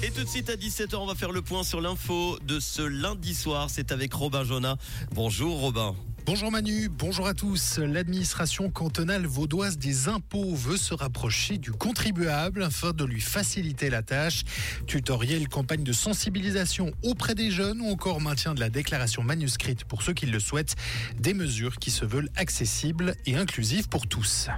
Et tout de suite à 17h, on va faire le point sur l'info de ce lundi soir. C'est avec Robin Jonat. Bonjour Robin. Bonjour Manu, bonjour à tous. L'administration cantonale vaudoise des impôts veut se rapprocher du contribuable afin de lui faciliter la tâche. Tutoriel, campagne de sensibilisation auprès des jeunes ou encore maintien de la déclaration manuscrite pour ceux qui le souhaitent. Des mesures qui se veulent accessibles et inclusives pour tous.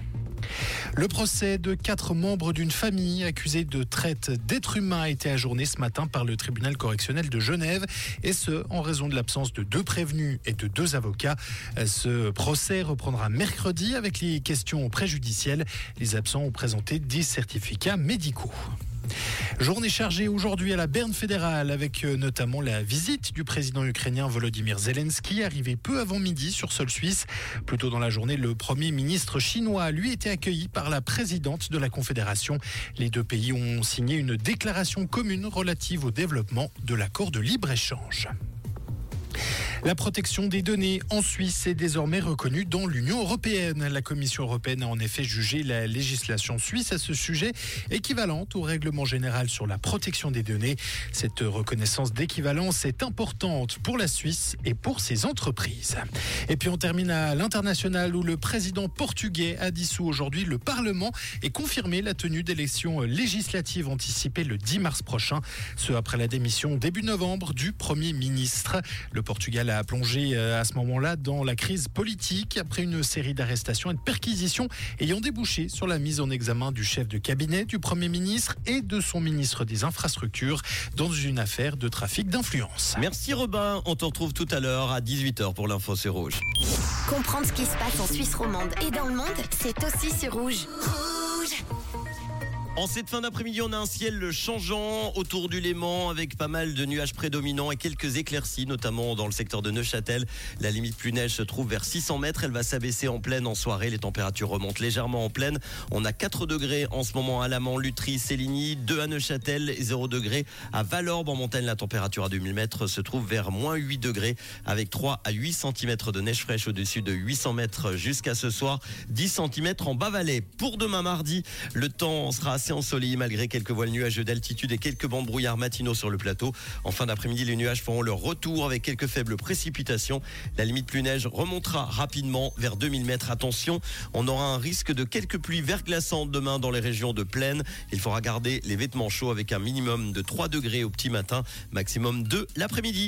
Le procès de quatre membres d'une famille accusés de traite d'êtres humains a été ajourné ce matin par le tribunal correctionnel de Genève, et ce, en raison de l'absence de deux prévenus et de deux avocats. Ce procès reprendra mercredi avec les questions préjudicielles. Les absents ont présenté des certificats médicaux. Journée chargée aujourd'hui à la Berne fédérale avec euh, notamment la visite du président ukrainien Volodymyr Zelensky arrivé peu avant midi sur sol suisse. Plus tôt dans la journée, le premier ministre chinois lui était accueilli par la présidente de la Confédération. Les deux pays ont signé une déclaration commune relative au développement de l'accord de libre-échange. La protection des données en Suisse est désormais reconnue dans l'Union européenne. La Commission européenne a en effet jugé la législation suisse à ce sujet équivalente au règlement général sur la protection des données. Cette reconnaissance d'équivalence est importante pour la Suisse et pour ses entreprises. Et puis on termine à l'international où le président portugais a dissous aujourd'hui le Parlement et confirmé la tenue d'élections législatives anticipées le 10 mars prochain, ce après la démission début novembre du Premier ministre. Le Portugal a plongé euh, à ce moment-là dans la crise politique après une série d'arrestations et de perquisitions ayant débouché sur la mise en examen du chef de cabinet du Premier ministre et de son ministre des Infrastructures dans une affaire de trafic d'influence. Merci Robin. On te retrouve tout à l'heure à 18h pour l'info sur Rouge. Comprendre ce qui se passe en Suisse romande et dans le monde, c'est aussi sur Rouge. En cette fin d'après-midi, on a un ciel changeant autour du Léman avec pas mal de nuages prédominants et quelques éclaircies, notamment dans le secteur de Neuchâtel. La limite plus neige se trouve vers 600 mètres. Elle va s'abaisser en pleine en soirée. Les températures remontent légèrement en pleine. On a 4 degrés en ce moment à Lamant, Lutry, Céligny, 2 à Neuchâtel et 0 degrés à Valorbe. En montagne, la température à 2000 mètres se trouve vers moins 8 degrés avec 3 à 8 cm de neige fraîche au-dessus de 800 mètres jusqu'à ce soir. 10 cm en bas-vallée. Pour demain mardi, le temps sera assez ensoleillé malgré quelques voiles nuageux d'altitude et quelques bancs de brouillard matinaux sur le plateau. En fin d'après-midi, les nuages feront leur retour avec quelques faibles précipitations. La limite plus neige remontera rapidement vers 2000 mètres. Attention, on aura un risque de quelques pluies verglaçantes demain dans les régions de plaine. Il faudra garder les vêtements chauds avec un minimum de 3 degrés au petit matin, maximum 2 l'après-midi.